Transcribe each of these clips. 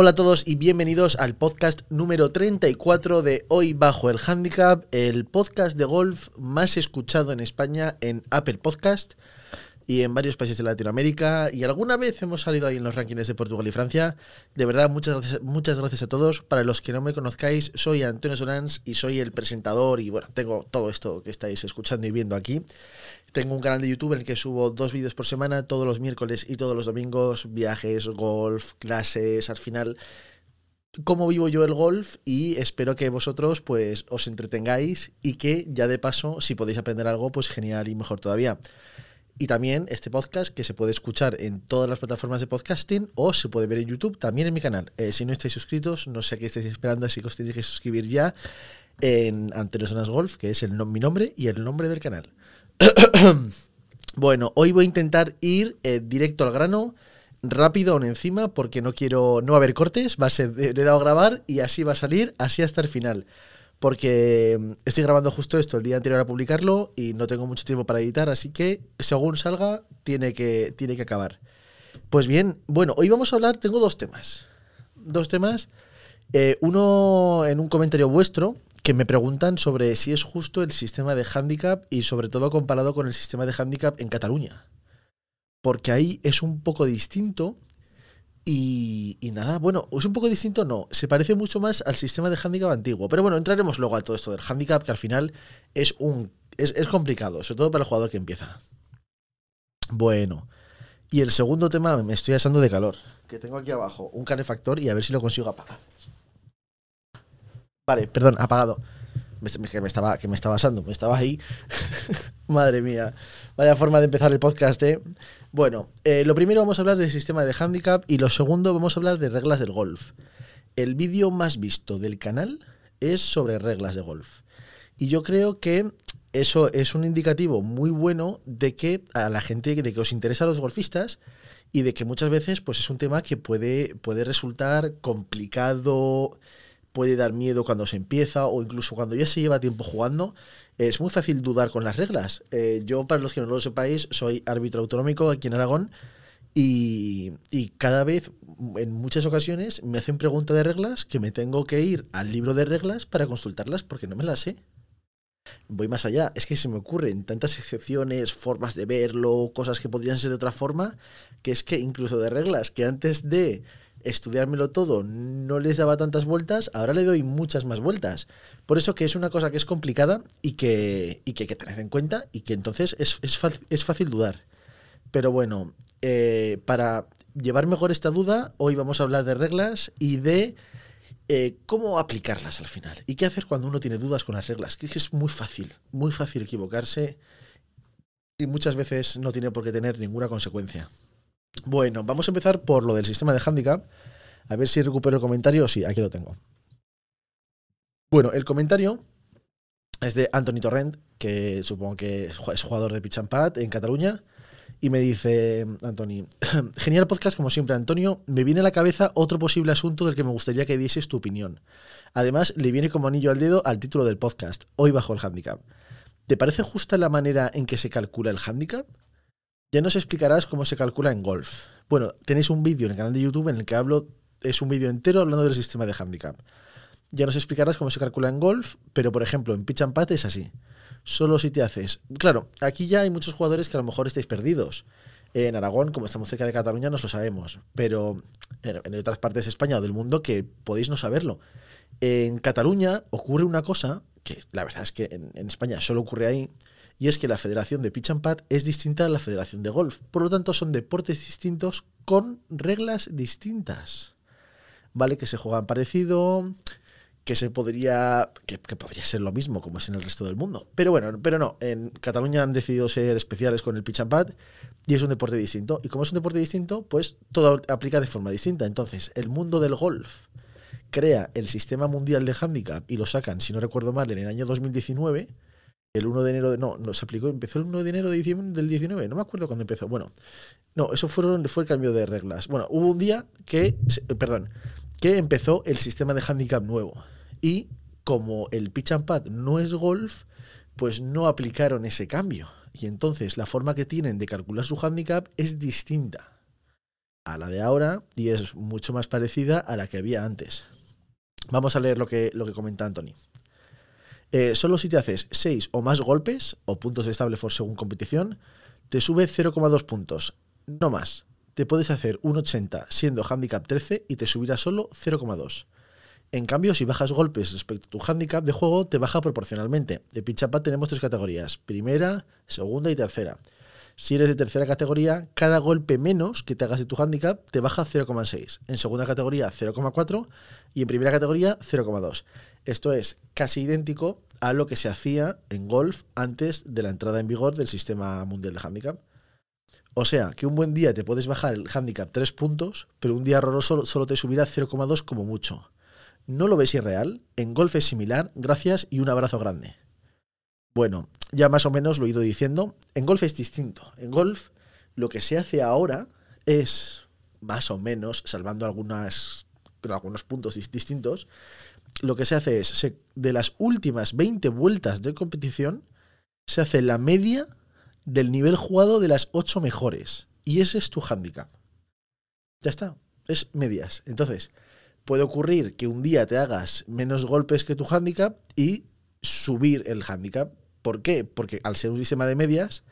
Hola a todos y bienvenidos al podcast número 34 de Hoy Bajo el Handicap, el podcast de golf más escuchado en España en Apple Podcast y en varios países de Latinoamérica. Y alguna vez hemos salido ahí en los rankings de Portugal y Francia. De verdad, muchas gracias, muchas gracias a todos. Para los que no me conozcáis, soy Antonio Solans y soy el presentador. Y bueno, tengo todo esto que estáis escuchando y viendo aquí. Tengo un canal de YouTube en el que subo dos vídeos por semana, todos los miércoles y todos los domingos, viajes, golf, clases, al final cómo vivo yo el golf y espero que vosotros pues os entretengáis y que ya de paso si podéis aprender algo pues genial y mejor todavía. Y también este podcast que se puede escuchar en todas las plataformas de podcasting o se puede ver en YouTube también en mi canal. Eh, si no estáis suscritos, no sé a qué estáis esperando, así que os tenéis que suscribir ya en Antonio Zonas Golf, que es el mi nombre y el nombre del canal. bueno, hoy voy a intentar ir eh, directo al grano, rápido aún encima, porque no quiero, no va a haber cortes, va a ser, le he dado a grabar y así va a salir, así hasta el final. Porque mm, estoy grabando justo esto el día anterior a publicarlo y no tengo mucho tiempo para editar, así que según salga, tiene que, tiene que acabar. Pues bien, bueno, hoy vamos a hablar, tengo dos temas. Dos temas. Eh, uno en un comentario vuestro, que me preguntan sobre si es justo el sistema de handicap y sobre todo comparado con el sistema de handicap en Cataluña. Porque ahí es un poco distinto y, nada, bueno, es un poco distinto, no, se parece mucho más al sistema de handicap antiguo. Pero bueno, entraremos luego a todo esto del handicap, que al final es, un, es, es complicado, sobre todo para el jugador que empieza. Bueno, y el segundo tema, me estoy asando de calor, que tengo aquí abajo un calefactor y a ver si lo consigo apagar. Vale, perdón, apagado. Que, me estaba, que me estaba asando, me estaba ahí. Madre mía, vaya forma de empezar el podcast, ¿eh? Bueno, eh, lo primero vamos a hablar del sistema de handicap y lo segundo vamos a hablar de reglas del golf. El vídeo más visto del canal es sobre reglas de golf. Y yo creo que eso es un indicativo muy bueno de que a la gente, de que os interesa a los golfistas y de que muchas veces pues es un tema que puede, puede resultar complicado, puede dar miedo cuando se empieza o incluso cuando ya se lleva tiempo jugando. Es muy fácil dudar con las reglas. Eh, yo, para los que no lo sepáis, soy árbitro autonómico aquí en Aragón y, cada vez, en muchas ocasiones, me hacen preguntas de reglas que me tengo que ir al libro de reglas para consultarlas porque no me las sé. Voy más allá, es que se me ocurren tantas excepciones, formas de verlo, cosas que podrían ser de otra forma, que es que incluso de reglas que antes de estudiármelo todo no les daba tantas vueltas, ahora le doy muchas más vueltas. Por eso que es una cosa que es complicada y que, y que hay que tener en cuenta y que entonces es, es, fácil dudar. Pero bueno, eh, para llevar mejor esta duda, hoy vamos a hablar de reglas y de eh, cómo aplicarlas al final. Y qué hacer cuando uno tiene dudas con las reglas. Que es muy fácil, muy fácil equivocarse y muchas veces no tiene por qué tener ninguna consecuencia. Bueno, vamos a empezar por lo del sistema de handicap. A ver si recupero el comentario. Sí, aquí lo tengo. Bueno, el comentario es de Anthony Torrent, que supongo que es jugador de pitch and pad en Cataluña. Y me dice, Anthony, genial podcast como siempre, Antonio. Me viene a la cabeza otro posible asunto del que me gustaría que dieses tu opinión. Además, le viene como anillo al dedo al título del podcast, Hoy bajo el handicap. ¿Te parece justa la manera en que se calcula el handicap? Ya nos explicarás cómo se calcula en golf. Bueno, tenéis un vídeo en el canal de YouTube en el que hablo, es un vídeo entero hablando del sistema de handicap. Ya nos explicarás cómo se calcula en golf, pero por ejemplo en pitch and pat es así. Solo si te haces. Claro, aquí ya hay muchos jugadores que a lo mejor estáis perdidos. En Aragón, como estamos cerca de Cataluña, nos lo sabemos. Pero en otras partes de España o del mundo que podéis no saberlo. En Cataluña ocurre una cosa, que la verdad es que en España solo ocurre ahí, y es que la Federación de Pitch and Pad es distinta a la Federación de Golf. Por lo tanto, son deportes distintos con reglas distintas. ¿Vale? Que se juegan parecido, que se podría que, podría ser lo mismo como es en el resto del mundo. Pero bueno, pero no, en Cataluña han decidido ser especiales con el pitch and pad y es un deporte distinto. Y como es un deporte distinto, pues todo aplica de forma distinta. Entonces, el mundo del golf crea el sistema mundial de handicap y lo sacan, si no recuerdo mal, en el año 2019 el 1 de enero de. No, no se aplicó, empezó el 1 de enero de del 19, no me acuerdo cuándo empezó. Bueno, no, eso fue el cambio de reglas. Bueno, hubo un día que. Perdón, que empezó el sistema de handicap nuevo. Y como el pitch and pad no es golf, pues no aplicaron ese cambio. Y entonces la forma que tienen de calcular su handicap es distinta. a la de ahora y es mucho más parecida a la que había antes. Vamos a leer lo que, lo que comenta Anthony. Eh, solo si te haces 6 o más golpes o puntos de estable for según competición, te sube 0,2 puntos, no más. Te puedes hacer un 80 siendo handicap 13 y te subirá solo 0,2. En cambio, si bajas golpes respecto a tu handicap de juego, te baja proporcionalmente. De Pinchapad tenemos tres categorías, primera, segunda y tercera. Si eres de tercera categoría, cada golpe menos que te hagas de tu handicap te baja 0,6. En segunda categoría 0,4 y en primera categoría 0,2. Esto es casi idéntico a lo que se hacía en golf antes de la entrada en vigor del sistema mundial de handicap. O sea, que un buen día te puedes bajar el handicap 3 puntos, pero un día horroroso solo te subirá 0,2 como mucho. ¿No lo ves irreal? En golf es similar, gracias y un abrazo grande. Bueno, ya más o menos lo he ido diciendo. En golf es distinto. En golf lo que se hace ahora es, más o menos, salvando algunas, algunos puntos distintos, lo que se hace es, de las últimas 20 vueltas de competición, se hace la media del nivel jugado de las 8 mejores. Y ese es tu handicap. Ya está, es medias. Entonces, puede ocurrir que un día te hagas menos golpes que tu handicap y subir el handicap ¿Por qué? Porque al ser un sistema de medias,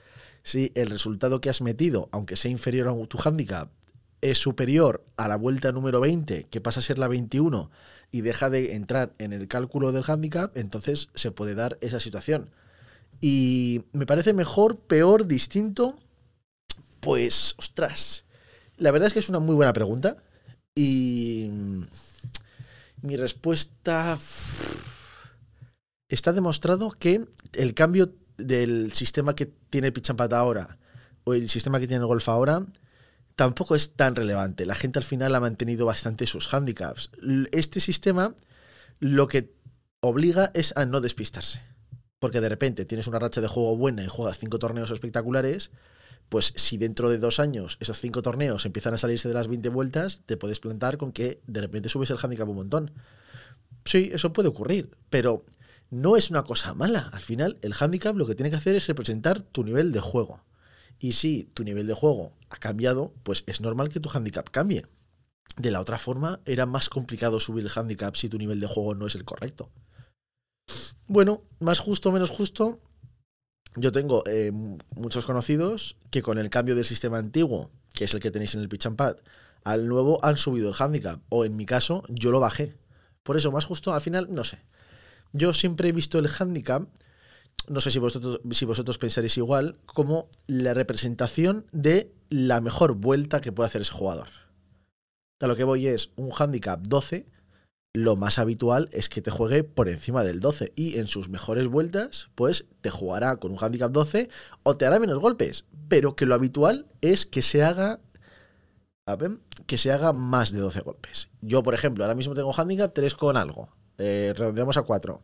si el resultado que has metido, aunque sea inferior a tu handicap, es superior a la vuelta número 20, que pasa a ser la 21, y deja de entrar en el cálculo del handicap, entonces se puede dar esa situación. Y me parece mejor, peor, distinto. Pues, ostras. La verdad es que es una muy buena pregunta. Y mi respuesta está demostrado que el cambio del sistema que tiene el ahora o el sistema que tiene el golf ahora tampoco es tan relevante. La gente al final ha mantenido bastante sus handicaps. Este sistema lo que obliga es a no despistarse. Porque de repente tienes una racha de juego buena y juegas cinco torneos espectaculares, pues si dentro de dos años esos cinco torneos empiezan a salirse de las 20 vueltas, te puedes plantar con que de repente subes el handicap un montón. Sí, eso puede ocurrir, pero no es una cosa mala. Al final, el handicap lo que tiene que hacer es representar tu nivel de juego. Y si tu nivel de juego ha cambiado, pues es normal que tu handicap cambie. De la otra forma, era más complicado subir el handicap si tu nivel de juego no es el correcto. Bueno, más justo, menos justo. Yo tengo eh, muchos conocidos que con el cambio del sistema antiguo, que es el que tenéis en el pitch and pad, al nuevo han subido el handicap. O en mi caso, yo lo bajé. Por eso, más justo, al final, no sé. Yo siempre he visto el handicap, no sé si vosotros, si vosotros pensaréis igual, como la representación de la mejor vuelta que puede hacer ese jugador. A lo que voy es un handicap 12, lo más habitual es que te juegue por encima del 12 y en sus mejores vueltas, pues te jugará con un handicap 12 o te hará menos golpes, pero que lo habitual es que se haga que se haga más de 12 golpes. Yo, por ejemplo, ahora mismo tengo handicap 3 con algo. Eh, redondeamos a cuatro.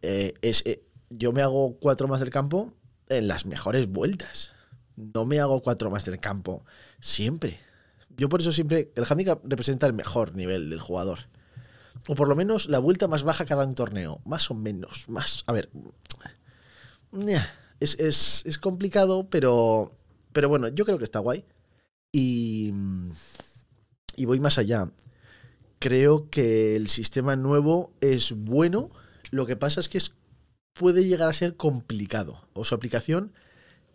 Eh, es, eh, yo me hago cuatro más del campo en las mejores vueltas. No me hago cuatro más del campo siempre. Yo por eso siempre, el handicap representa el mejor nivel del jugador. O por lo menos la vuelta más baja cada un torneo. Más o menos. Más. A ver. Es, es, es complicado, pero. Pero bueno, yo creo que está guay. Y. Y voy más allá creo que el sistema nuevo es bueno. Lo que pasa es que puede llegar a ser complicado. O su aplicación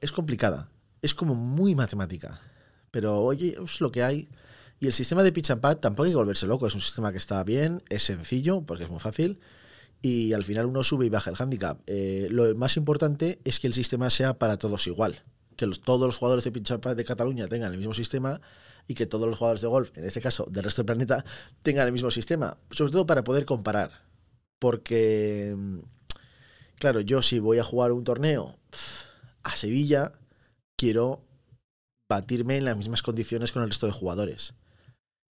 es complicada. Es como muy matemática. Pero oye, es lo que hay. Y el sistema de pitch and pad tampoco hay que volverse loco. Es un sistema que está bien, es sencillo, porque es muy fácil. Y al final uno sube y baja el handicap. Eh, lo más importante es que el sistema sea para todos igual. Que todos los jugadores de pitch and pad de Cataluña tengan el mismo sistema y que todos los jugadores de golf, en este caso del resto del planeta, tengan el mismo sistema. Sobre todo para poder comparar. Porque, claro, yo si voy a jugar un torneo a Sevilla, quiero batirme en las mismas condiciones con el resto de jugadores.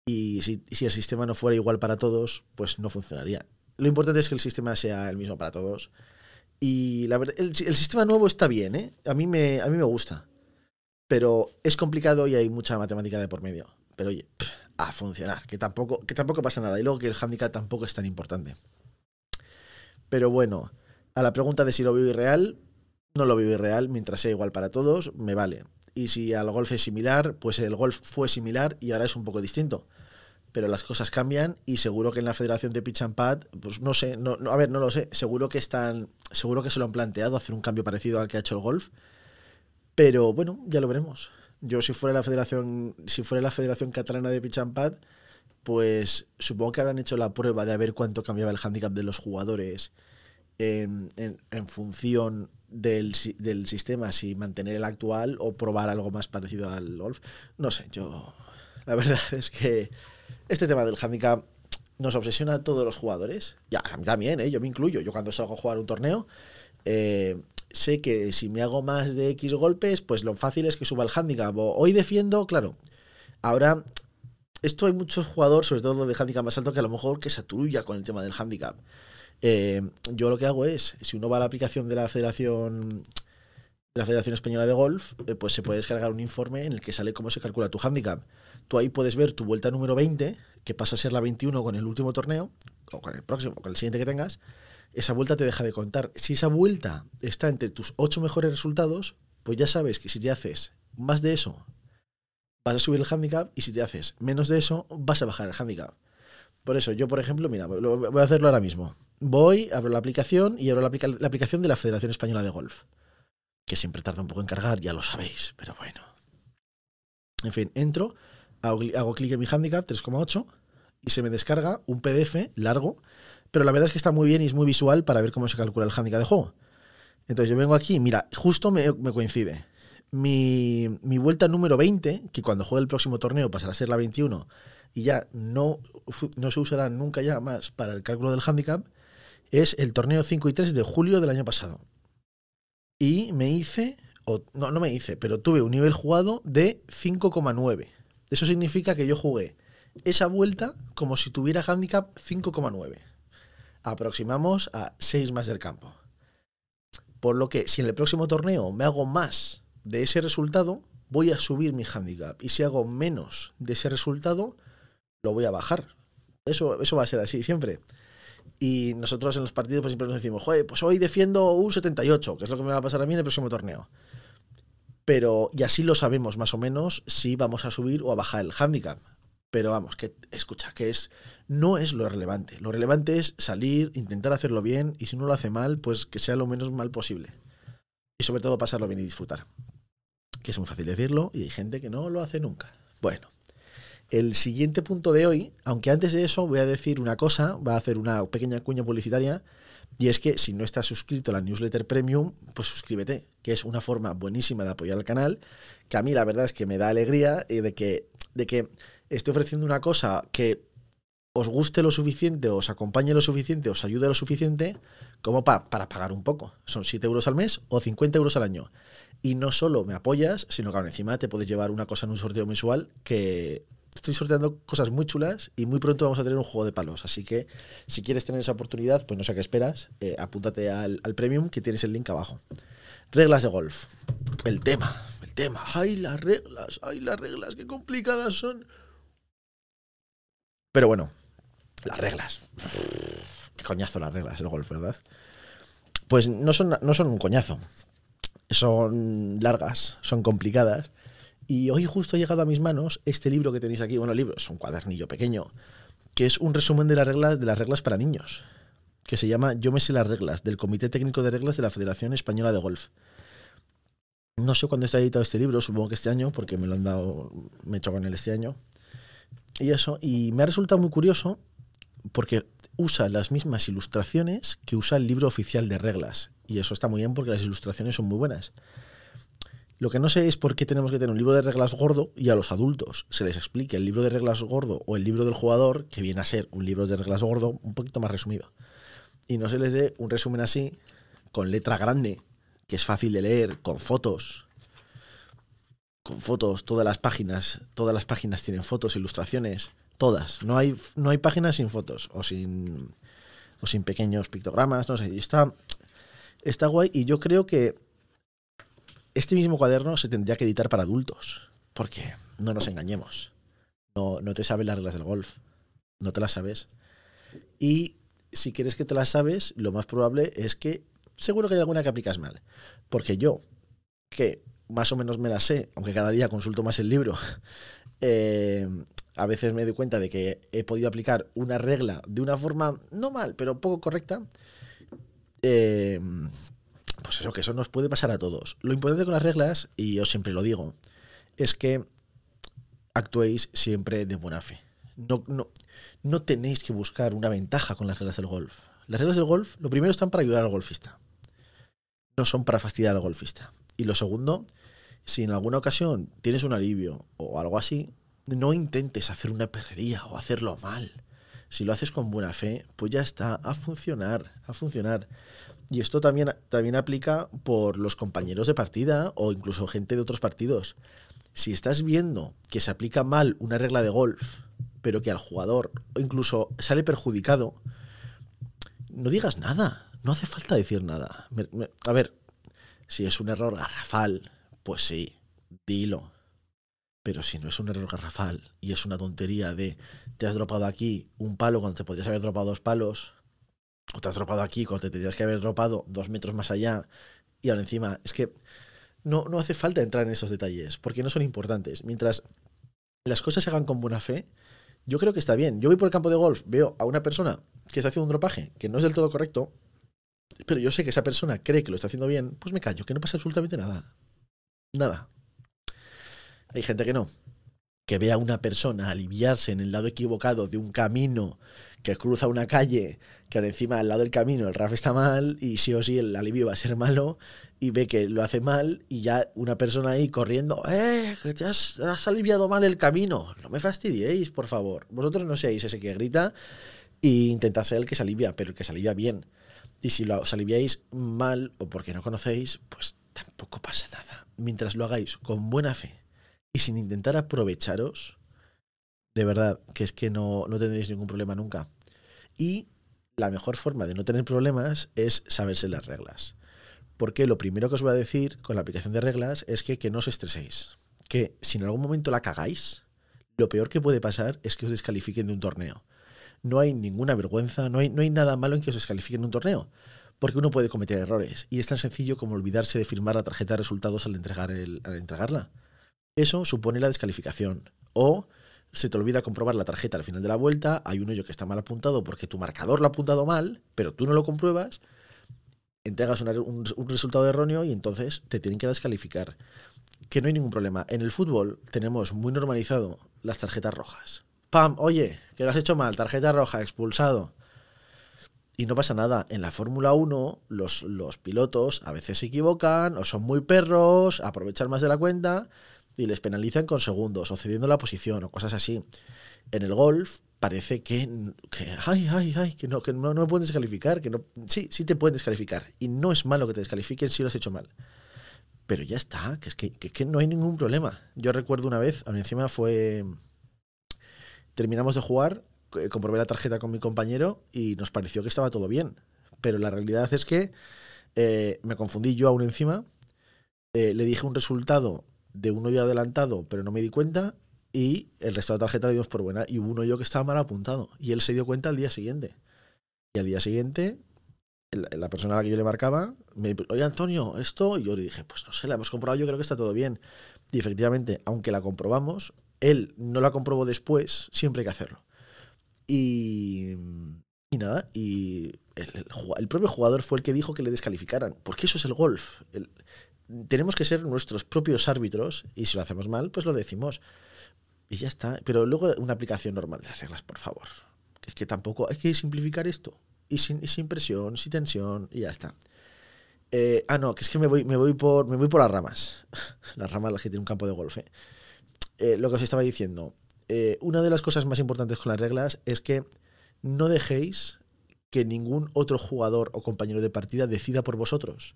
Y si, el sistema no fuera igual para todos, pues no funcionaría. Lo importante es que el sistema sea el mismo para todos. Y el, sistema nuevo está bien, ¿eh? A mí me, a mí me gusta. Pero es complicado y hay mucha matemática de por medio. Pero oye, a funcionar, que tampoco, que tampoco pasa nada. Y luego que el handicap tampoco es tan importante. Pero bueno, a la pregunta de si lo veo irreal, no lo veo irreal, mientras sea igual para todos, me vale. y si al golf es similar, pues el golf fue similar y ahora es un poco distinto. Pero las cosas cambian y seguro que en la Federación de Pitch and Pad, pues no sé, no, a ver, no lo sé, seguro que están, seguro que se lo han planteado hacer un cambio parecido al que ha hecho el golf. Pero bueno, ya lo veremos. Yo si fuera la Federación, si fuera la Federación Catalana de Pitch and Pad, pues supongo que habrán hecho la prueba de ver cuánto cambiaba el handicap de los jugadores en, función del, del, sistema, si mantener el actual o probar algo más parecido al golf. No sé, yo. La verdad es que este tema del handicap nos obsesiona a todos los jugadores. Ya, a mí también, ¿eh? yo me incluyo. Yo cuando salgo a jugar un torneo, eh, sé que si me hago más de X golpes, pues lo fácil es que suba el handicap. Hoy defiendo, claro. Ahora, esto hay muchos jugadores, sobre todo de handicap más alto, que a lo mejor que se aturulla con el tema del handicap. Eh, yo lo que hago es, si uno va a la aplicación de la Federación de la Federación Española de Golf, eh, pues se puede descargar un informe en el que sale cómo se calcula tu handicap. Tú ahí puedes ver tu vuelta número 20, que pasa a ser la 21 con el último torneo, o con el próximo, con el siguiente que tengas. Esa vuelta te deja de contar. Si esa vuelta está entre tus 8 mejores resultados, pues ya sabes que si te haces más de eso, vas a subir el handicap, y si te haces menos de eso, vas a bajar el handicap. Por eso, yo, por ejemplo, mira, voy a hacerlo ahora mismo. Voy, abro la aplicación y abro la, aplicación de la Federación Española de Golf. Que siempre tarda un poco en cargar, ya lo sabéis, pero bueno. En fin, entro, hago, clic en mi handicap 3,8 y se me descarga un PDF largo, pero la verdad es que está muy bien y es muy visual para ver cómo se calcula el handicap de juego. Entonces yo vengo aquí, mira, justo me, coincide. Mi, mi, vuelta número 20, que cuando juegue el próximo torneo pasará a ser la 21 y ya no, no se usará nunca ya más para el cálculo del handicap, es el torneo 5 y 3 de julio del año pasado. Y me hice, o no, no me hice, pero tuve un nivel jugado de 5,9. Eso significa que yo jugué esa vuelta como si tuviera handicap 5,9. Aproximamos a 6 más del campo. Por lo que si en el próximo torneo me hago más de ese resultado, voy a subir mi handicap. Y si hago menos de ese resultado, lo voy a bajar. Eso, eso va a ser así siempre. Y nosotros en los partidos pues, siempre nos decimos, joder, pues hoy defiendo un 78, que es lo que me va a pasar a mí en el próximo torneo. Pero, y así lo sabemos más o menos si vamos a subir o a bajar el handicap. Pero vamos, que escucha, que es no es lo relevante. Lo relevante es salir, intentar hacerlo bien y si no lo hace mal, pues que sea lo menos mal posible. Y sobre todo pasarlo bien y disfrutar. Que es muy fácil decirlo y hay gente que no lo hace nunca. Bueno, el siguiente punto de hoy, aunque antes de eso voy a decir una cosa, va a hacer una pequeña cuña publicitaria, y es que si no estás suscrito a la newsletter premium, pues suscríbete, que es una forma buenísima de apoyar al canal, que a mí la verdad es que me da alegría de, que, de que esté ofreciendo una cosa que os guste lo suficiente, os acompañe lo suficiente, os ayude lo suficiente, como para pagar un poco. Son 7 euros al mes o 50 euros al año. Y no solo me apoyas, sino que ahora encima te puedes llevar una cosa en un sorteo mensual que estoy sorteando cosas muy chulas y muy pronto vamos a tener un juego de palos. Así que si quieres tener esa oportunidad, pues no sé qué esperas, eh, apúntate al, premium que tienes el link abajo. Reglas de golf. El tema, el tema. Ay, las reglas, ay, las reglas, qué complicadas son. Pero bueno, las reglas. Qué coñazo las reglas del golf, ¿verdad? Pues no son, no son un coñazo. Son largas, son complicadas y hoy justo ha llegado a mis manos este libro que tenéis aquí. Bueno, el libro es un cuadernillo pequeño, que es un resumen de las reglas, de las reglas para niños, que se llama Yo me sé las reglas, del Comité Técnico de Reglas de la Federación Española de Golf. No sé cuándo está editado este libro, supongo que este año, porque me lo han dado, me he hecho con él este año. Y eso, y me ha resultado muy curioso porque usa las mismas ilustraciones que usa el libro oficial de reglas. Y eso está muy bien porque las ilustraciones son muy buenas. Lo que no sé es por qué tenemos que tener un libro de reglas gordo y a los adultos se les explique el libro de reglas gordo o el libro del jugador, que viene a ser un libro de reglas gordo un poquito más resumido. Y no se les dé un resumen así, con letra grande, que es fácil de leer, con fotos. Con fotos, todas las páginas, todas las páginas tienen fotos, ilustraciones, todas. No hay, no hay páginas sin fotos o sin, o sin pequeños pictogramas, no sé. Está, está guay y yo creo que este mismo cuaderno se tendría que editar para adultos, porque no nos engañemos. No, no te sabes las reglas del golf, no te las sabes. Y si quieres que te las sabes, lo más probable es que seguro que hay alguna que aplicas mal. Porque yo, que más o menos me las sé, aunque cada día consulto más el libro, eh, a veces me doy cuenta de que he podido aplicar una regla de una forma no mal, pero poco correcta. Eh, pues eso, que eso nos puede pasar a todos. Lo importante con las reglas, y yo siempre lo digo, es que actuéis siempre de buena fe. No, no, no tenéis que buscar una ventaja con las reglas del golf. Las reglas del golf, lo primero están para ayudar al golfista. No son para fastidiar al golfista. Y lo segundo, si en alguna ocasión tienes un alivio o algo así, no intentes hacer una perrería o hacerlo mal. Si lo haces con buena fe, pues ya está, a funcionar, a funcionar. Y esto también, también aplica por los compañeros de partida o incluso gente de otros partidos. Si estás viendo que se aplica mal una regla de golf, pero que al jugador incluso sale perjudicado, no digas nada, no hace falta decir nada. a ver, si es un error garrafal, pues sí, dilo. Pero si no es un error garrafal y es una tontería de te has dropado aquí un palo cuando te podrías haber dropado dos palos, o te has dropado aquí cuando te tendrías que haber dropado dos metros más allá, y ahora encima, es que no, no hace falta entrar en esos detalles, porque no son importantes. Mientras las cosas se hagan con buena fe, yo creo que está bien. Yo voy por el campo de golf, veo a una persona que está haciendo un dropaje que no es del todo correcto, pero yo sé que esa persona cree que lo está haciendo bien, pues me callo, que no pasa absolutamente nada. Nada. Hay gente que no. Que ve a una persona aliviarse en el lado equivocado de un camino que cruza una calle, que encima al lado del camino el RAF está mal y sí o sí el alivio va a ser malo y ve que lo hace mal y ya una persona ahí corriendo, ¡eh! Que te has, aliviado mal el camino. No me fastidiéis, por favor. Vosotros no seáis ese que grita e intentad ser el que se alivia, pero el que se alivia bien. Y si lo, os aliviáis mal o porque no conocéis, pues tampoco pasa nada. Mientras lo hagáis con buena fe y sin intentar aprovecharos, de verdad, que es que no, no tendréis ningún problema nunca. Y la mejor forma de no tener problemas es saberse las reglas. Porque lo primero que os voy a decir con la aplicación de reglas es que, que no os estreséis. Que si en algún momento la cagáis, lo peor que puede pasar es que os descalifiquen de un torneo. No hay ninguna vergüenza, no hay, no hay nada malo en que os descalifiquen de un torneo porque uno puede cometer errores y es tan sencillo como olvidarse de firmar la tarjeta de resultados al, entregar el, al entregarla. Eso supone la descalificación. O se te olvida comprobar la tarjeta al final de la vuelta, hay un hoyo que está mal apuntado porque tu marcador lo ha apuntado mal, pero tú no lo compruebas, entregas un, resultado erróneo y entonces te tienen que descalificar. Que no hay ningún problema. En el fútbol tenemos muy normalizado las tarjetas rojas. ¡Pam! Oye, que lo has hecho mal, tarjeta roja, expulsado. Y no pasa nada. En la Fórmula 1, los, los pilotos a veces se equivocan o son muy perros, aprovechan más de la cuenta y les penalizan con segundos o cediendo la posición o cosas así. En el golf parece que, que ay, ay, ay, que no, que no, no me pueden descalificar, que no, sí, sí te pueden descalificar y no es malo que te descalifiquen si lo has hecho mal. Pero ya está, que es que, que, no hay ningún problema. Yo recuerdo una vez, a mí encima fue terminamos de jugar, eh, comprobé la tarjeta con mi compañero y nos pareció que estaba todo bien. Pero la realidad es que eh, me confundí yo aún encima, eh, le dije un resultado de uno ya adelantado, pero no me di cuenta, y el resto de la tarjeta le dimos por buena, y hubo uno yo que estaba mal apuntado, y él se dio cuenta al día siguiente. Y al día siguiente, la persona a la que yo le marcaba, me dijo, oye Antonio, esto, y yo le dije, pues no sé, la hemos comprobado, yo creo que está todo bien. Y efectivamente, aunque la comprobamos, él no la comprobó después, siempre hay que hacerlo. Y, y nada, y el, propio jugador fue el que dijo que le descalificaran, porque eso es el golf. El, tenemos que ser nuestros propios árbitros y si lo hacemos mal, pues lo decimos. Y ya está. Pero luego una aplicación normal de las reglas, por favor. Es que tampoco hay que simplificar esto. Y sin, sin presión, sin tensión, y ya está. Eh, ah, no, que es que me voy, me voy, por, me voy por las ramas. las ramas las que tiene un campo de golf. ¿eh? Eh, lo que os estaba diciendo. una de las cosas más importantes con las reglas es que no dejéis que ningún otro jugador o compañero de partida decida por vosotros.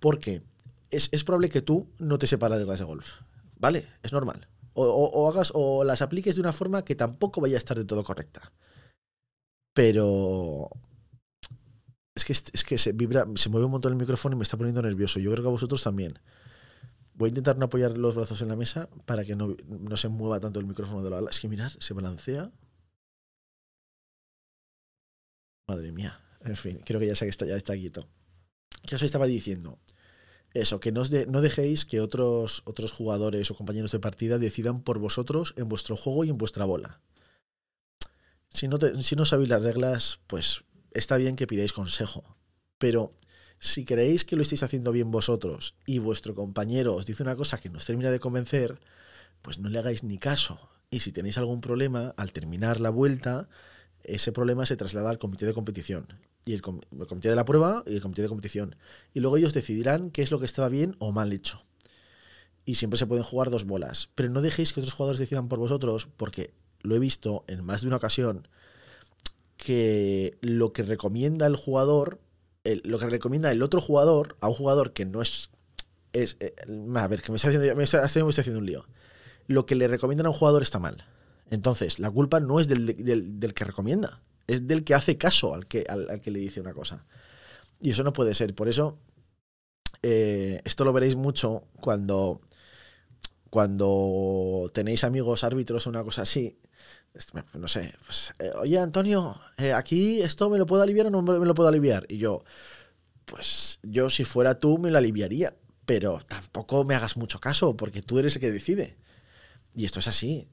Porque es, probable que tú no te sepas las reglas de golf. ¿Vale? Es normal. O, hagas, o las apliques de una forma que tampoco vaya a estar de todo correcta. Pero. Es que, es que se vibra, se mueve un montón el micrófono y me está poniendo nervioso. Yo creo que a vosotros también. Voy a intentar no apoyar los brazos en la mesa para que no, se mueva tanto el micrófono de la ala. Es que mirar, se balancea. Madre mía. En fin, creo que ya sé que está, ya está quieto. ¿Qué os estaba diciendo? Eso, que no, dejéis que otros, otros jugadores o compañeros de partida decidan por vosotros en vuestro juego y en vuestra bola. Si no, si no sabéis las reglas, pues está bien que pidáis consejo. Pero si creéis que lo estáis haciendo bien vosotros y vuestro compañero os dice una cosa que nos termina de convencer, pues no le hagáis ni caso. Y si tenéis algún problema, al terminar la vuelta, ese problema se traslada al comité de competición. Y el, com- el comité de la prueba y el comité de competición. Y luego ellos decidirán qué es lo que estaba bien o mal hecho. Y siempre se pueden jugar dos bolas. Pero no dejéis que otros jugadores decidan por vosotros, porque lo he visto en más de una ocasión, que lo que recomienda el jugador, lo que recomienda el otro jugador a un jugador que no es... es eh, a ver, que me estoy haciendo, me estoy, me estoy haciendo un lío. Lo que le recomiendan a un jugador está mal. Entonces, la culpa no es del, del- del que recomienda, es del que hace caso al que, al, que le dice una cosa. Y eso no puede ser. Por eso, eh, esto lo veréis mucho cuando, cuando tenéis amigos árbitros o una cosa así. Este, No sé, pues, eh, oye Antonio, eh, aquí esto me lo puedo aliviar o no me lo puedo aliviar. Y yo, pues yo si fuera tú me lo aliviaría, pero tampoco me hagas mucho caso porque tú eres el que decide. Y esto es así.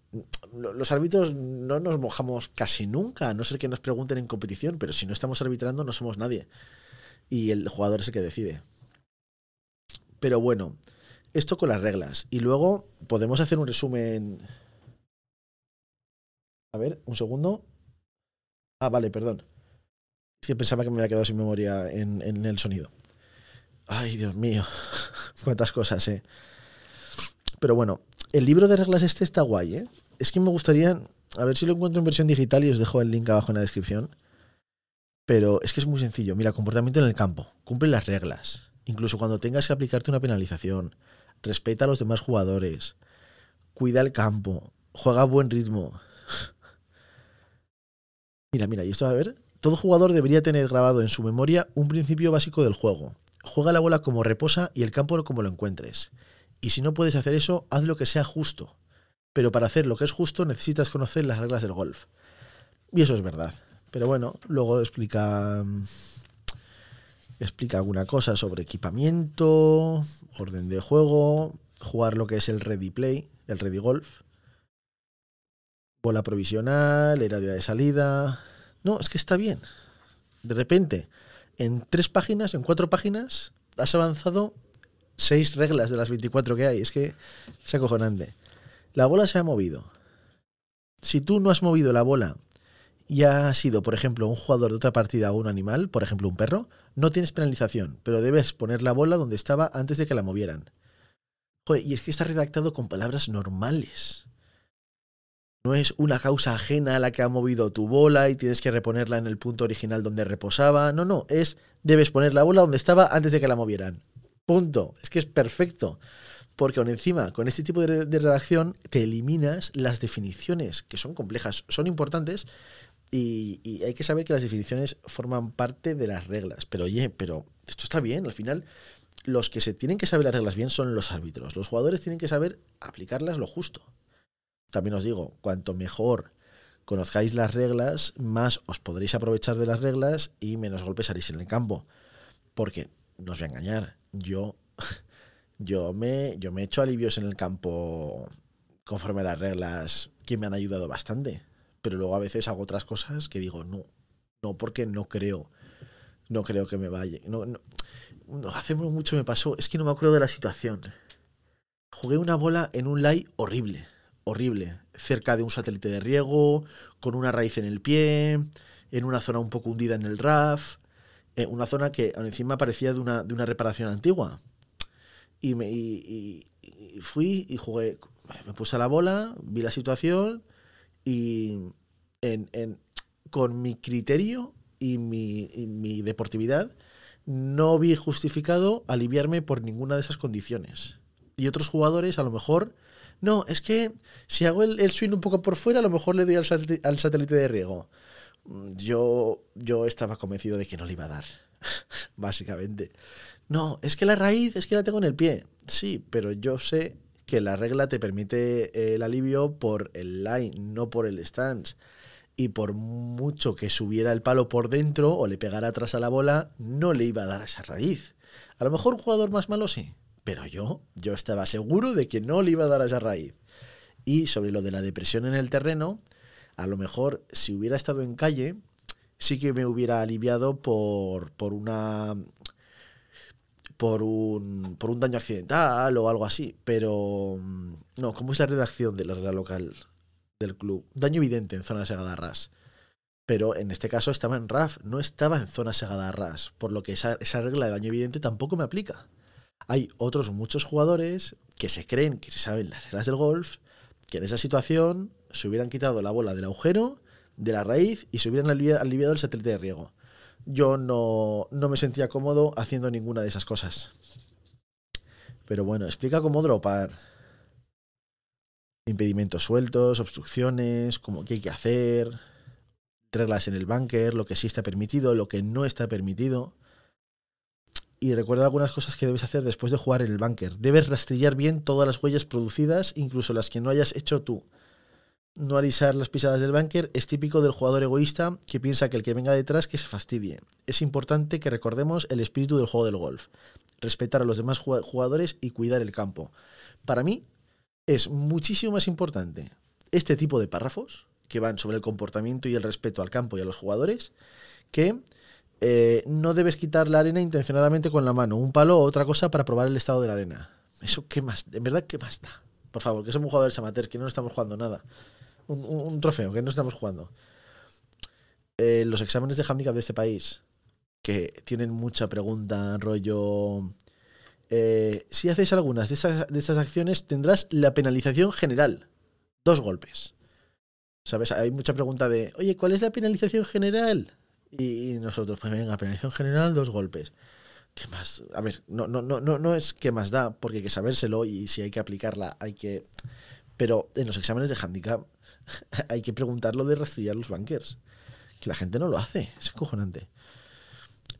Lo- Los árbitros no nos mojamos casi nunca, a no ser que nos pregunten en competición, pero si no estamos arbitrando no somos nadie. Y el jugador es el que decide. Pero bueno, esto con las reglas. Y luego podemos hacer un resumen. A ver, un segundo. Ah, vale, perdón. Es que pensaba que me había quedado sin memoria en, en el sonido. Ay, Dios mío. Cuántas cosas, eh. Pero bueno, el libro de reglas este está guay, ¿eh? Es que me gustaría, a ver si lo encuentro en versión digital y os dejo el link abajo en la descripción. Pero es que es muy sencillo. Mira, comportamiento en el campo. Cumple las reglas. Incluso cuando tengas que aplicarte una penalización. Respeta a los demás jugadores. Cuida el campo. Juega a buen ritmo. Mira, mira, y esto a ver. Todo jugador debería tener grabado en su memoria un principio básico del juego. Juega la bola como reposa y el campo como lo encuentres. Y si no puedes hacer eso, haz lo que sea justo. Pero para hacer lo que es justo necesitas conocer las reglas del golf. Y eso es verdad. Pero bueno, luego explica mm, explica alguna cosa sobre equipamiento, orden de juego, jugar lo que es el ready play, el ready golf, bola provisional, el de salida. No, es que está bien. De repente, en tres páginas, en cuatro páginas, has avanzado seis reglas de las 24 que hay. Es que es acojonante. La bola se ha movido. Si tú no has movido la bola y has sido, por ejemplo, un jugador de otra partida o un animal, por ejemplo, un perro, no tienes penalización, pero debes poner la bola donde estaba antes de que la movieran. Joder, y es que está redactado con palabras normales. No es una causa ajena a la que ha movido tu bola y tienes que reponerla en el punto original donde reposaba. No, no, es debes poner la bola donde estaba antes de que la movieran. Punto. Es que es perfecto. Porque aún encima, con este tipo de, redacción, te eliminas las definiciones, que son complejas, son importantes, y, y hay que saber que las definiciones forman parte de las reglas. Pero oye, pero esto está bien, al final los que se tienen que saber las reglas bien son los árbitros. Los jugadores tienen que saber aplicarlas lo justo. También os digo, cuanto mejor conozcáis las reglas, más os podréis aprovechar de las reglas y menos golpes haréis en el campo. Porque, no os voy a engañar, yo, yo, me, yo me he hecho alivios en el campo conforme a las reglas que me han ayudado bastante. Pero luego a veces hago otras cosas que digo, no, no porque no creo, no creo que me vaya. No, hace mucho me pasó, es que no me acuerdo de la situación. Jugué una bola en un lay horrible, horrible, cerca de un satélite de riego, con una raíz en el pie, en una zona un poco hundida en el RAF, eh, una zona que encima parecía de una, de una reparación antigua. Y, me, y, fui y jugué, me puse a la bola, vi la situación y en, en, con mi criterio y mi, mi, deportividad no vi justificado aliviarme por ninguna de esas condiciones. Y otros jugadores a lo mejor, no, es que si hago el, el swing un poco por fuera, a lo mejor le doy al, al satélite de riego. Yo, yo estaba convencido de que no le iba a dar, básicamente. No, es que la raíz, es que la tengo en el pie. Sí, pero yo sé que la regla te permite el alivio por el line, no por el stance. Y por mucho que subiera el palo por dentro o le pegara atrás a la bola, no le iba a dar esa raíz. A lo mejor un jugador más malo sí, pero yo, yo estaba seguro de que no le iba a dar esa raíz. Y sobre lo de la depresión en el terreno, a lo mejor si hubiera estado en calle, sí que me hubiera aliviado por, por una por un, por un daño accidental o algo así. Pero no, ¿cómo es la redacción de la regla local del club? Daño evidente en zona segada ras. Pero en este caso estaba en RAF, no estaba en zona segada ras. Por lo que esa, esa regla de daño evidente tampoco me aplica. Hay otros muchos jugadores que se creen que se saben las reglas del golf, que en esa situación se hubieran quitado la bola del agujero, de la raíz y se hubieran aliviado el satélite de riego yo no, no me sentía cómodo haciendo ninguna de esas cosas. Pero bueno, explica cómo dropar. Impedimentos sueltos, obstrucciones, cómo qué hay que hacer, reglas en el bunker, lo que sí está permitido, lo que no está permitido. Y recuerda algunas cosas que debes hacer después de jugar en el bunker. Debes rastrillar bien todas las huellas producidas, incluso las que no hayas hecho tú no alisar las pisadas del bunker es típico del jugador egoísta que piensa que el que venga detrás que se fastidie. Es importante que recordemos el espíritu del juego del golf, respetar a los demás jugadores y cuidar el campo. Para mí es muchísimo más importante este tipo de párrafos que van sobre el comportamiento y el respeto al campo y a los jugadores que eh, no debes quitar la arena intencionadamente con la mano, un palo o otra cosa para probar el estado de la arena. Eso, ¿qué más? En verdad, ¿qué más da? Por favor, que somos jugadores amateurs, que no estamos jugando nada un, trofeo que no estamos jugando. Eh, los exámenes de handicap de este país, que tienen mucha pregunta, rollo... Eh, si haces algunas de estas, de estas acciones, tendrás la penalización general. Dos golpes. ¿Sabes? Hay mucha pregunta de, oye, ¿cuál es la penalización general? Y, nosotros, pues venga, penalización general, dos golpes. ¿Qué más? A ver, no, no, no, no, no es que más da, porque hay que sabérselo y si hay que aplicarla, hay que. Pero en los exámenes de handicap hay que preguntarlo de rastrillar los bankers. Que la gente no lo hace, es cojonante.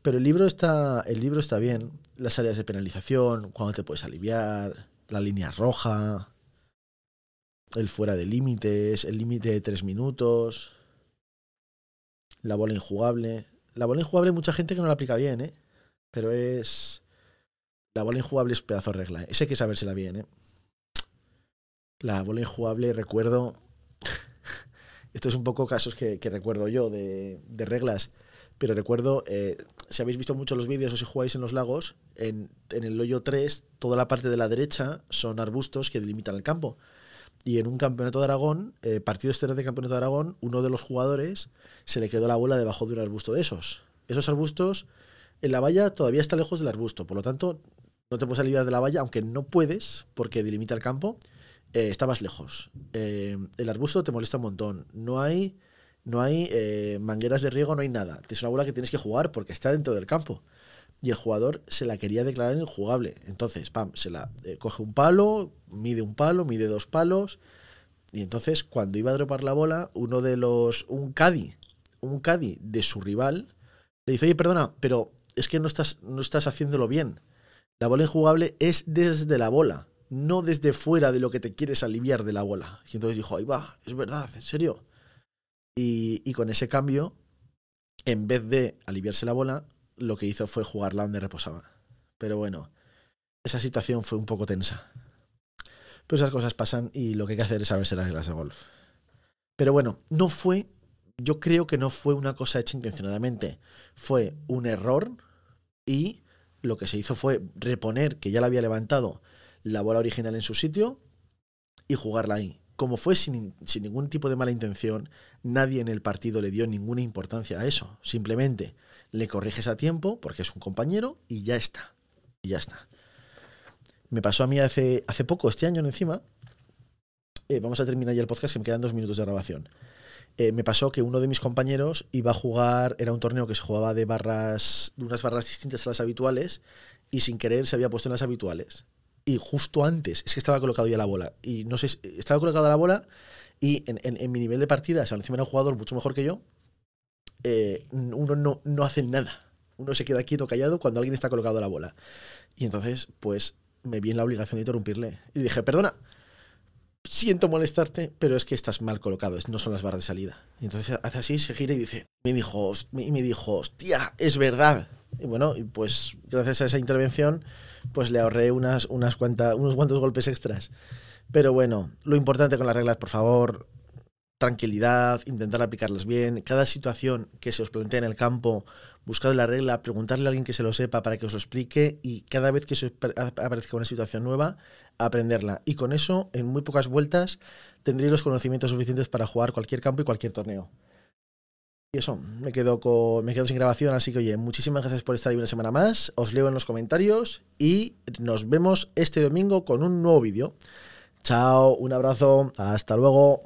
Pero el libro está, el libro está bien. Las áreas de penalización, cuándo te puedes aliviar, la línea roja, el fuera de límites, el límite de tres minutos, la bola injugable. La bola injugable mucha gente que no la aplica bien, ¿eh? Pero es... La bola injugable es pedazo de regla. ¿eh? Hay que sabérsela bien, ¿eh? La bola injugable, recuerdo, esto es un poco casos que, recuerdo yo de, reglas, pero recuerdo, eh, si habéis visto mucho los vídeos o si jugáis en los lagos, en, el hoyo 3, toda la parte de la derecha son arbustos que delimitan el campo. Y en un campeonato de Aragón, eh, partido exterior de campeonato de Aragón, uno de los jugadores se le quedó la bola debajo de un arbusto de esos. Esos arbustos, en la valla todavía está lejos del arbusto, por lo tanto, no te puedes aliviar de la valla, aunque no puedes, porque delimita el campo, eh, está más lejos. Eh, el arbusto te molesta un montón. No hay, no hay eh, mangueras de riego, no hay nada. Es una bola que tienes que jugar porque está dentro del campo. Y el jugador se la quería declarar injugable. Entonces, pam, se la coge un palo, mide un palo, mide dos palos. Y entonces, cuando iba a dropar la bola, uno de los. un caddy, un caddy de su rival, le dice, oye, perdona, pero es que no estás, no estás haciéndolo bien. La bola injugable es desde la bola no desde fuera de lo que te quieres aliviar de la bola. Y entonces dijo, ahí va, es verdad, en serio. Y, con ese cambio, en vez de aliviarse la bola, lo que hizo fue jugarla donde reposaba. Pero bueno, esa situación fue un poco tensa. Pero esas cosas pasan y lo que hay que hacer es saberse las reglas de golf. Pero bueno, no fue, yo creo que no fue una cosa hecha intencionadamente. Fue un error y lo que se hizo fue reponer, que ya la había levantado, la bola original en su sitio y jugarla ahí. Como fue sin, ningún tipo de mala intención, nadie en el partido le dio ninguna importancia a eso. Simplemente le corriges a tiempo porque es un compañero y ya está. Y ya está. Me pasó a mí hace, poco, este año encima. Eh, vamos a terminar ya el podcast, que me quedan dos minutos de grabación. Eh, me pasó que uno de mis compañeros iba a jugar, era un torneo que se jugaba de barras, de unas barras distintas a las habituales, y sin querer se había puesto en las habituales y justo antes, es que estaba colocado ya la bola, y no sé, estaba colocada la bola y en, mi nivel de partida, o encima era un jugador mucho mejor que yo, eh, uno no, no hace nada. Uno se queda quieto, callado cuando alguien está colocado la bola. Y entonces, pues, me vi en la obligación de interrumpirle. Y dije, perdona, siento molestarte, pero es que estás mal colocado, no son las barras de salida. Y entonces hace así, se gira y dice, me dijo, me dijo, hostia, es verdad. Y bueno, pues gracias a esa intervención, pues le ahorré unas, unas cuantas, unos cuantos golpes extras. Pero bueno, lo importante con las reglas, por favor, tranquilidad, intentar aplicarlas bien. Cada situación que se os plantea en el campo, buscad la regla, preguntarle a alguien que se lo sepa para que os lo explique y cada vez que aparezca una situación nueva, aprenderla. Y con eso, en muy pocas vueltas, tendréis los conocimientos suficientes para jugar cualquier campo y cualquier torneo. Y eso, me quedo, con, me quedo sin grabación, así que oye, muchísimas gracias por estar ahí una semana más, os leo en los comentarios y nos vemos este domingo con un nuevo vídeo. Chao, un abrazo, hasta luego.